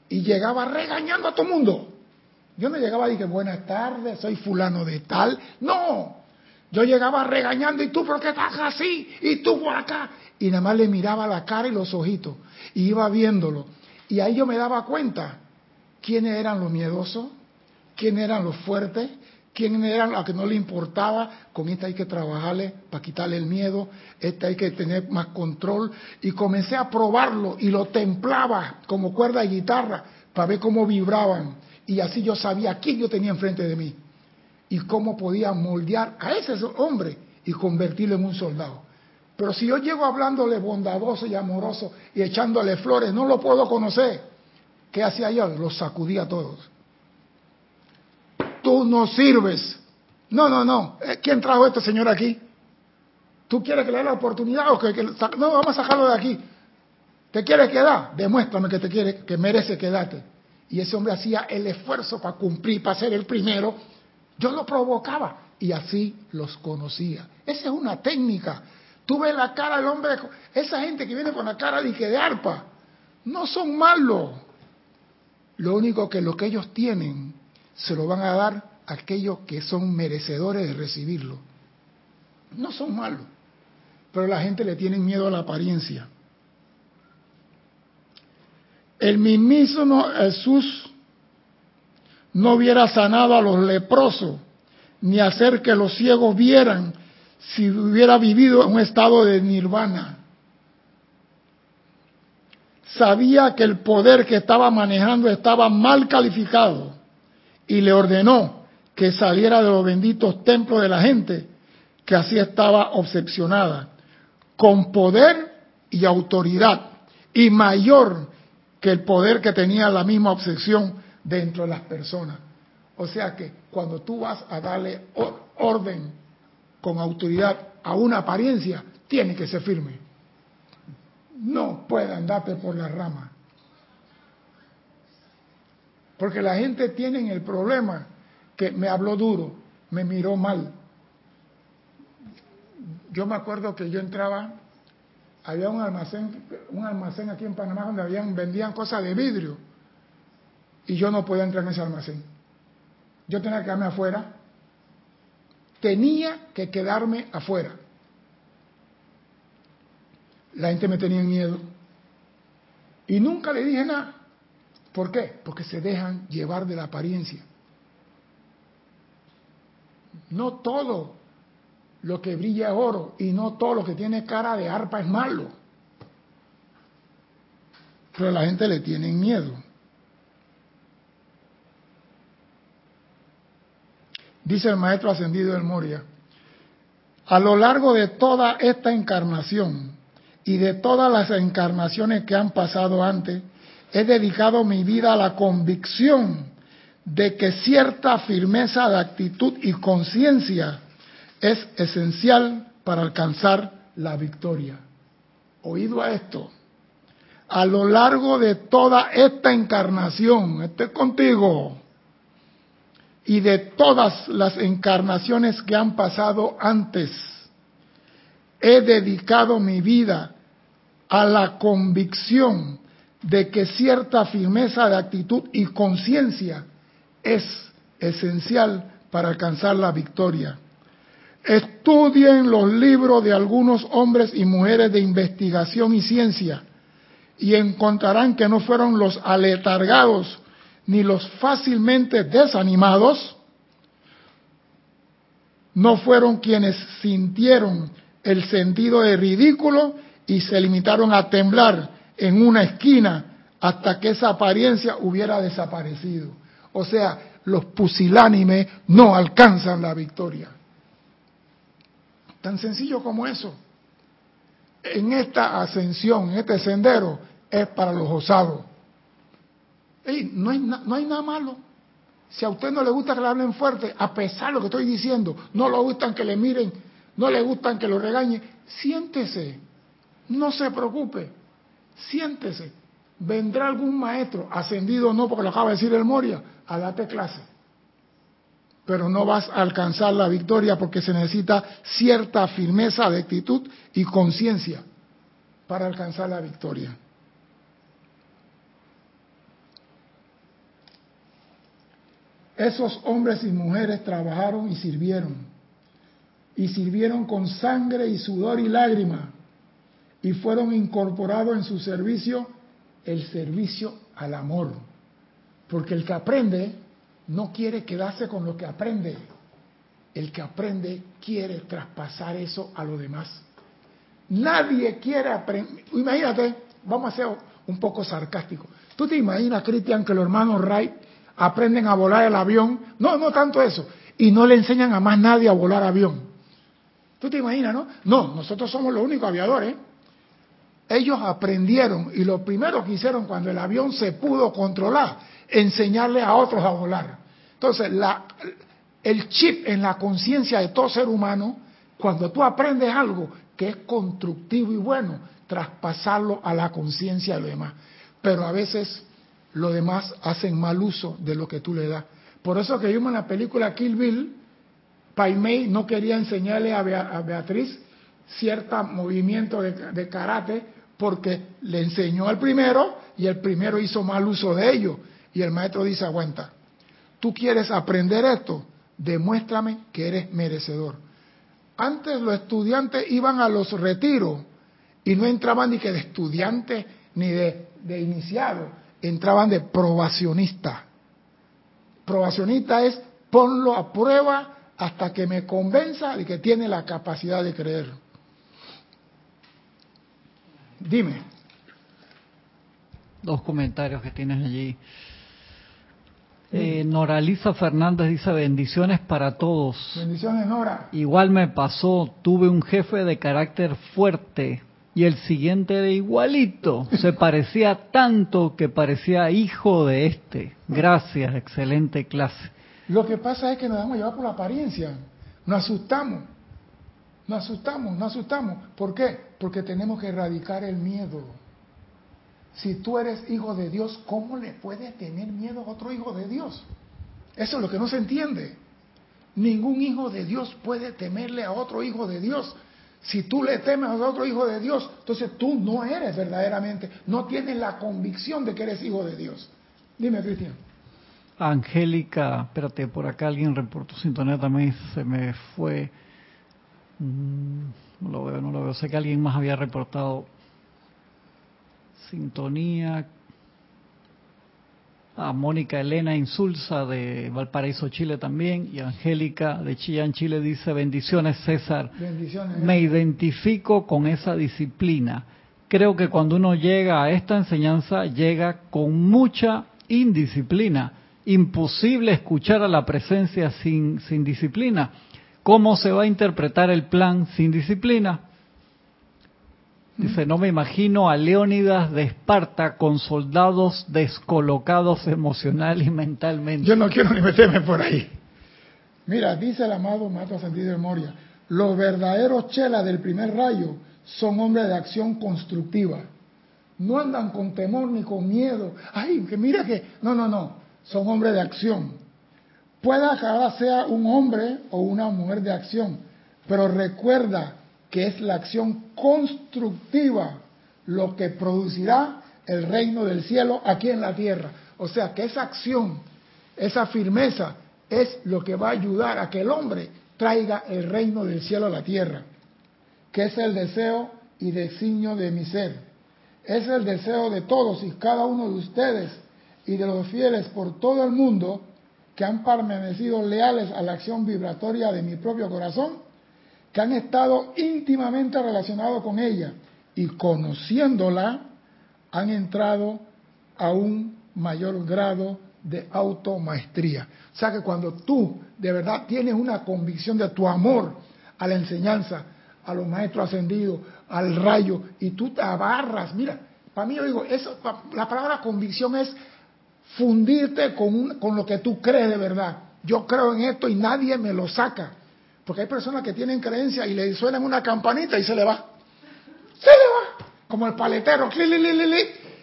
y llegaba regañando a todo el mundo. Yo no llegaba y dije, buenas tardes, soy fulano de tal. No, yo llegaba regañando y tú, ¿por qué estás así? Y tú por acá. Y nada más le miraba la cara y los ojitos. Y iba viéndolo. Y ahí yo me daba cuenta quiénes eran los miedosos, quiénes eran los fuertes, quiénes eran los que no le importaba. Con esta hay que trabajarle para quitarle el miedo, esta hay que tener más control. Y comencé a probarlo y lo templaba como cuerda de guitarra para ver cómo vibraban y así yo sabía quién yo tenía enfrente de mí y cómo podía moldear a ese hombre y convertirlo en un soldado. Pero si yo llego hablándole bondadoso y amoroso y echándole flores, no lo puedo conocer. ¿Qué hacía yo? Los sacudía a todos. Tú no sirves. No, no, no. Eh, ¿Quién trajo a este señor aquí? ¿Tú quieres que le dé la oportunidad o que, no vamos a sacarlo de aquí? ¿Te quieres quedar? Demuéstrame que te quiere, que merece quedarte y ese hombre hacía el esfuerzo para cumplir, para ser el primero, yo lo provocaba y así los conocía. Esa es una técnica. Tú ves la cara del hombre, esa gente que viene con la cara de, de arpa, no son malos. Lo único que lo que ellos tienen se lo van a dar a aquellos que son merecedores de recibirlo. No son malos, pero la gente le tiene miedo a la apariencia. El mismísimo Jesús no hubiera sanado a los leprosos, ni hacer que los ciegos vieran si hubiera vivido en un estado de nirvana. Sabía que el poder que estaba manejando estaba mal calificado y le ordenó que saliera de los benditos templos de la gente que así estaba obsesionada, con poder y autoridad y mayor que el poder que tenía la misma obsesión dentro de las personas. O sea que cuando tú vas a darle orden con autoridad a una apariencia, tiene que ser firme. No puede andarte por la rama. Porque la gente tiene el problema que me habló duro, me miró mal. Yo me acuerdo que yo entraba, había un almacén, un almacén aquí en Panamá donde habían, vendían cosas de vidrio y yo no podía entrar en ese almacén. Yo tenía que quedarme afuera. Tenía que quedarme afuera. La gente me tenía miedo. Y nunca le dije nada. ¿Por qué? Porque se dejan llevar de la apariencia. No todo lo que brilla es oro y no todo lo que tiene cara de arpa es malo. Pero a la gente le tiene miedo. Dice el maestro ascendido del Moria, a lo largo de toda esta encarnación y de todas las encarnaciones que han pasado antes, he dedicado mi vida a la convicción de que cierta firmeza de actitud y conciencia es esencial para alcanzar la victoria. Oído a esto. A lo largo de toda esta encarnación, estoy contigo, y de todas las encarnaciones que han pasado antes, he dedicado mi vida a la convicción de que cierta firmeza de actitud y conciencia es esencial para alcanzar la victoria. Estudien los libros de algunos hombres y mujeres de investigación y ciencia y encontrarán que no fueron los aletargados ni los fácilmente desanimados, no fueron quienes sintieron el sentido de ridículo y se limitaron a temblar en una esquina hasta que esa apariencia hubiera desaparecido. O sea, los pusilánimes no alcanzan la victoria. Tan sencillo como eso. En esta ascensión, en este sendero, es para los osados. no, hay no hay nada malo. Si a usted no le gusta que le hablen fuerte, a pesar de lo que estoy diciendo, no le gustan que le miren, no le gustan que lo regañen, siéntese, no se preocupe, siéntese. Vendrá algún maestro, ascendido o no, porque lo acaba de decir el Moria, a darte clase. Pero no vas a alcanzar la victoria porque se necesita cierta firmeza de actitud y conciencia para alcanzar la victoria. Esos hombres y mujeres trabajaron y sirvieron. Y sirvieron con sangre y sudor y lágrima. Y fueron incorporados en su servicio el servicio al amor. Porque el que aprende no quiere quedarse con lo que aprende. El que aprende quiere traspasar eso a los demás. Nadie quiere aprender. Imagínate, vamos a ser un poco sarcástico. ¿Tú te imaginas, Cristian, que los hermanos Wright aprenden a volar el avión? No, no tanto eso. Y no le enseñan a más nadie a volar avión. ¿Tú te imaginas, no? No, nosotros somos los únicos aviadores ellos aprendieron y lo primero que hicieron cuando el avión se pudo controlar, enseñarle a otros a volar. Entonces, la, el chip en la conciencia de todo ser humano, cuando tú aprendes algo que es constructivo y bueno, traspasarlo a la conciencia de los demás. Pero a veces los demás hacen mal uso de lo que tú le das. Por eso que vimos en la película Kill Bill, Pai Mei no quería enseñarle a, Beatriz cierto movimiento de karate porque le enseñó al primero y el primero hizo mal uso de ello. Y el maestro dice, aguanta, tú quieres aprender esto, demuéstrame que eres merecedor. Antes los estudiantes iban a los retiros y no entraban ni que de estudiante ni de, de iniciado, entraban de probacionista. Probacionista es ponlo a prueba hasta que me convenza de que tiene la capacidad de creer. Dime. Dos comentarios que tienes allí. Eh, Noraliza Fernández dice bendiciones para todos. Bendiciones, Nora. Igual me pasó, tuve un jefe de carácter fuerte y el siguiente de igualito. Se parecía tanto que parecía hijo de este. Gracias, excelente clase. Lo que pasa es que nos damos llevar por la apariencia. Nos asustamos. Nos asustamos, nos asustamos. ¿Por qué? Porque tenemos que erradicar el miedo. Si tú eres hijo de Dios, ¿cómo le puedes tener miedo a otro hijo de Dios? Eso es lo que no se entiende. Ningún hijo de Dios puede temerle a otro hijo de Dios. Si tú le temes a otro hijo de Dios, entonces tú no eres verdaderamente, no tienes la convicción de que eres hijo de Dios. Dime, Cristian. Angélica, espérate, por acá alguien reportó sintonía también, se me fue. Mm, no lo veo, no lo veo. Sé que alguien más había reportado sintonía. A Mónica Elena Insulza de Valparaíso, Chile también. Y Angélica de Chillán, Chile dice, bendiciones César. Bendiciones. Me identifico con esa disciplina. Creo que cuando uno llega a esta enseñanza, llega con mucha indisciplina. Imposible escuchar a la presencia sin, sin disciplina. ¿Cómo se va a interpretar el plan sin disciplina? Dice, no me imagino a Leónidas de Esparta con soldados descolocados emocional y mentalmente. Yo no quiero ni meterme por ahí. Mira, dice el amado Mato Sentido de Moria, los verdaderos chelas del primer rayo son hombres de acción constructiva. No andan con temor ni con miedo. Ay, que mira que... No, no, no. Son hombres de acción. Pueda que sea un hombre o una mujer de acción, pero recuerda que es la acción constructiva lo que producirá el reino del cielo aquí en la tierra. O sea que esa acción, esa firmeza es lo que va a ayudar a que el hombre traiga el reino del cielo a la tierra, que es el deseo y designio de mi ser. Es el deseo de todos y cada uno de ustedes y de los fieles por todo el mundo que han permanecido leales a la acción vibratoria de mi propio corazón que han estado íntimamente relacionados con ella y conociéndola han entrado a un mayor grado de automaestría. O sea que cuando tú de verdad tienes una convicción de tu amor a la enseñanza, a los maestros ascendidos, al rayo, y tú te abarras, mira, para mí yo digo, eso, la palabra convicción es fundirte con, con lo que tú crees de verdad. Yo creo en esto y nadie me lo saca. Porque hay personas que tienen creencia y le suenan una campanita y se le va. Se le va. Como el paletero.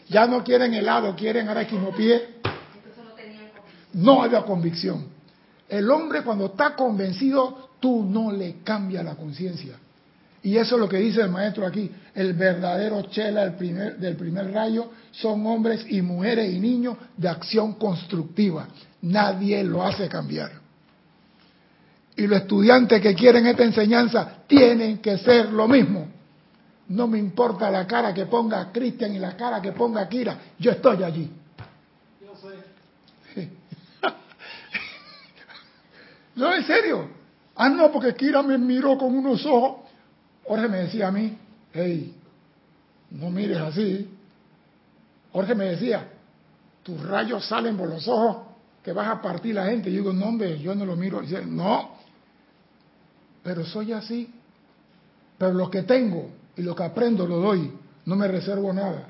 Ya no quieren helado, quieren ahora. No había convicción. El hombre cuando está convencido, tú no le cambias la conciencia. Y eso es lo que dice el maestro aquí. El verdadero chela el primer, del primer rayo son hombres y mujeres y niños de acción constructiva. Nadie lo hace cambiar. Y los estudiantes que quieren esta enseñanza tienen que ser lo mismo. No me importa la cara que ponga Cristian y la cara que ponga Kira, yo estoy allí. Yo sé. no, en serio. Ah, no, porque Kira me miró con unos ojos. Jorge me decía a mí, hey, no mires así. Jorge me decía, tus rayos salen por los ojos que vas a partir la gente. Y yo digo, no, hombre, yo no lo miro. Dice, no, pero soy así. Pero lo que tengo y lo que aprendo lo doy, no me reservo nada.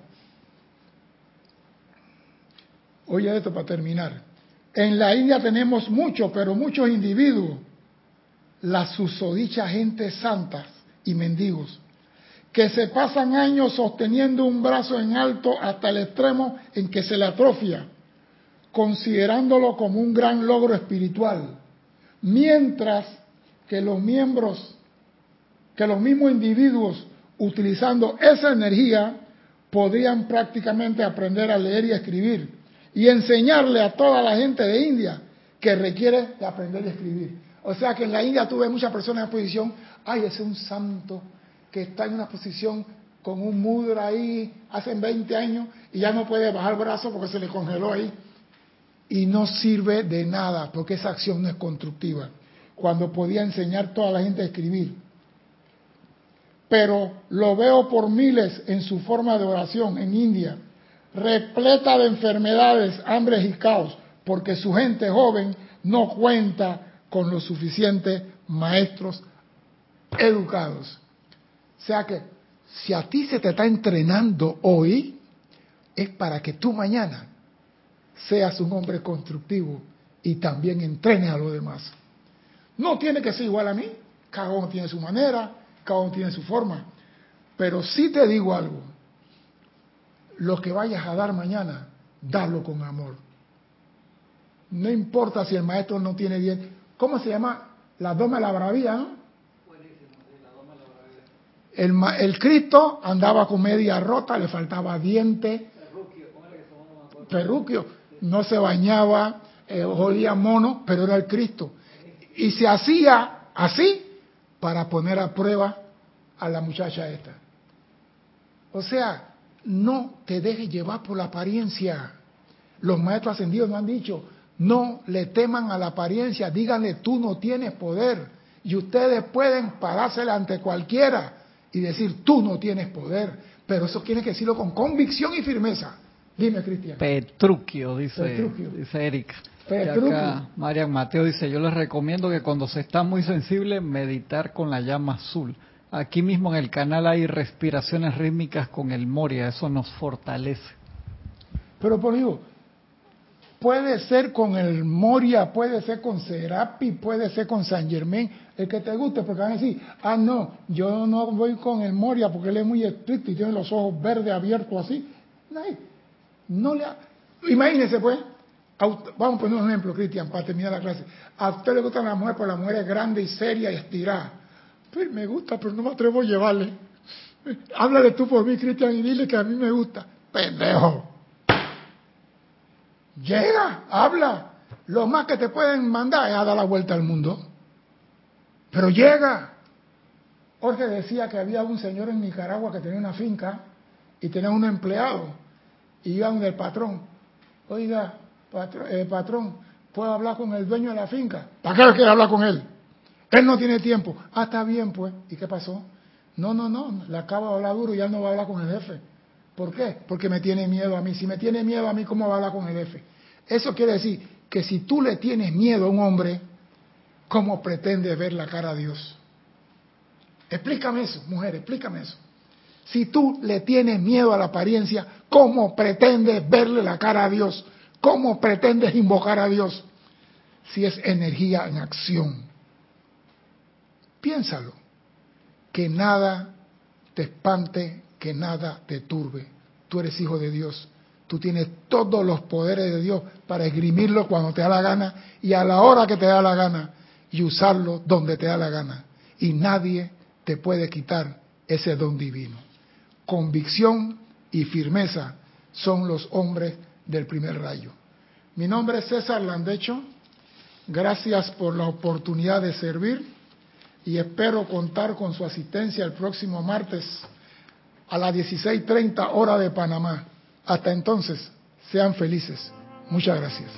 Oye esto para terminar. En la India tenemos muchos, pero muchos individuos, las susodichas gentes santas y mendigos, que se pasan años sosteniendo un brazo en alto hasta el extremo en que se le atrofia, considerándolo como un gran logro espiritual, mientras que los miembros, que los mismos individuos utilizando esa energía podrían prácticamente aprender a leer y escribir y enseñarle a toda la gente de India que requiere de aprender a escribir. O sea que en la India tuve muchas personas en posición, ay, ese es un santo que está en una posición con un mudra ahí hace 20 años y ya no puede bajar el brazo porque se le congeló ahí. Y no sirve de nada porque esa acción no es constructiva cuando podía enseñar toda la gente a escribir. Pero lo veo por miles en su forma de oración en India, repleta de enfermedades, hambres y caos, porque su gente joven no cuenta con los suficientes maestros educados. O sea que si a ti se te está entrenando hoy, es para que tú mañana seas un hombre constructivo y también entrenes a los demás. No tiene que ser igual a mí, cada uno tiene su manera, cada uno tiene su forma. Pero sí te digo algo, lo que vayas a dar mañana, dalo con amor. No importa si el maestro no tiene dientes. ¿Cómo se llama? La doma de la bravía, ¿no? El, el Cristo andaba con media rota, le faltaba diente. Perruquio. No se bañaba, eh, mono, pero era el Cristo. Y se hacía así para poner a prueba a la muchacha esta. O sea, no te dejes llevar por la apariencia. Los maestros ascendidos nos han dicho, no le teman a la apariencia, díganle, tú no tienes poder. Y ustedes pueden parársela ante cualquiera y decir, tú no tienes poder. Pero eso tiene que decirlo con convicción y firmeza. Dime, Cristian. Petruquio, dice, dice Erika. Petruquio. Marian Mateo dice, yo les recomiendo que cuando se está muy sensible, meditar con la llama azul. Aquí mismo en el canal hay respiraciones rítmicas con el Moria, eso nos fortalece. Pero por digo, puede ser con el Moria, puede ser con Serapi, puede ser con San Germain, el que te guste, porque van a decir, ah, no, yo no voy con el Moria porque él es muy estricto y tiene los ojos verdes abiertos así. No, no le Imagínese pues, vamos a poner un ejemplo, Cristian, para terminar la clase. A usted le gusta la mujer, porque la mujer es grande y seria y estirada me gusta, pero no me atrevo a llevarle. Háblale tú por mí, Cristian, y dile que a mí me gusta. Pendejo. Llega, habla. Lo más que te pueden mandar es a dar la vuelta al mundo. Pero llega. Jorge decía que había un señor en Nicaragua que tenía una finca y tenía un empleado. Y iba donde el patrón. Oiga, patrón, eh, patrón, ¿puedo hablar con el dueño de la finca? ¿Para qué quiere hablar con él? Él no tiene tiempo. Ah, está bien, pues. ¿Y qué pasó? No, no, no. Le acabo de hablar duro y ya no va a hablar con el jefe. ¿Por qué? Porque me tiene miedo a mí. Si me tiene miedo a mí, ¿cómo va a hablar con el jefe? Eso quiere decir que si tú le tienes miedo a un hombre, ¿cómo pretende ver la cara a Dios? Explícame eso, mujer, explícame eso. Si tú le tienes miedo a la apariencia, ¿cómo pretendes verle la cara a Dios? ¿Cómo pretendes invocar a Dios? Si es energía en acción. Piénsalo. Que nada te espante, que nada te turbe. Tú eres hijo de Dios. Tú tienes todos los poderes de Dios para esgrimirlo cuando te da la gana y a la hora que te da la gana y usarlo donde te da la gana. Y nadie te puede quitar ese don divino. Convicción y firmeza son los hombres del primer rayo. Mi nombre es César Landecho. Gracias por la oportunidad de servir y espero contar con su asistencia el próximo martes a las 16.30 hora de Panamá. Hasta entonces, sean felices. Muchas gracias.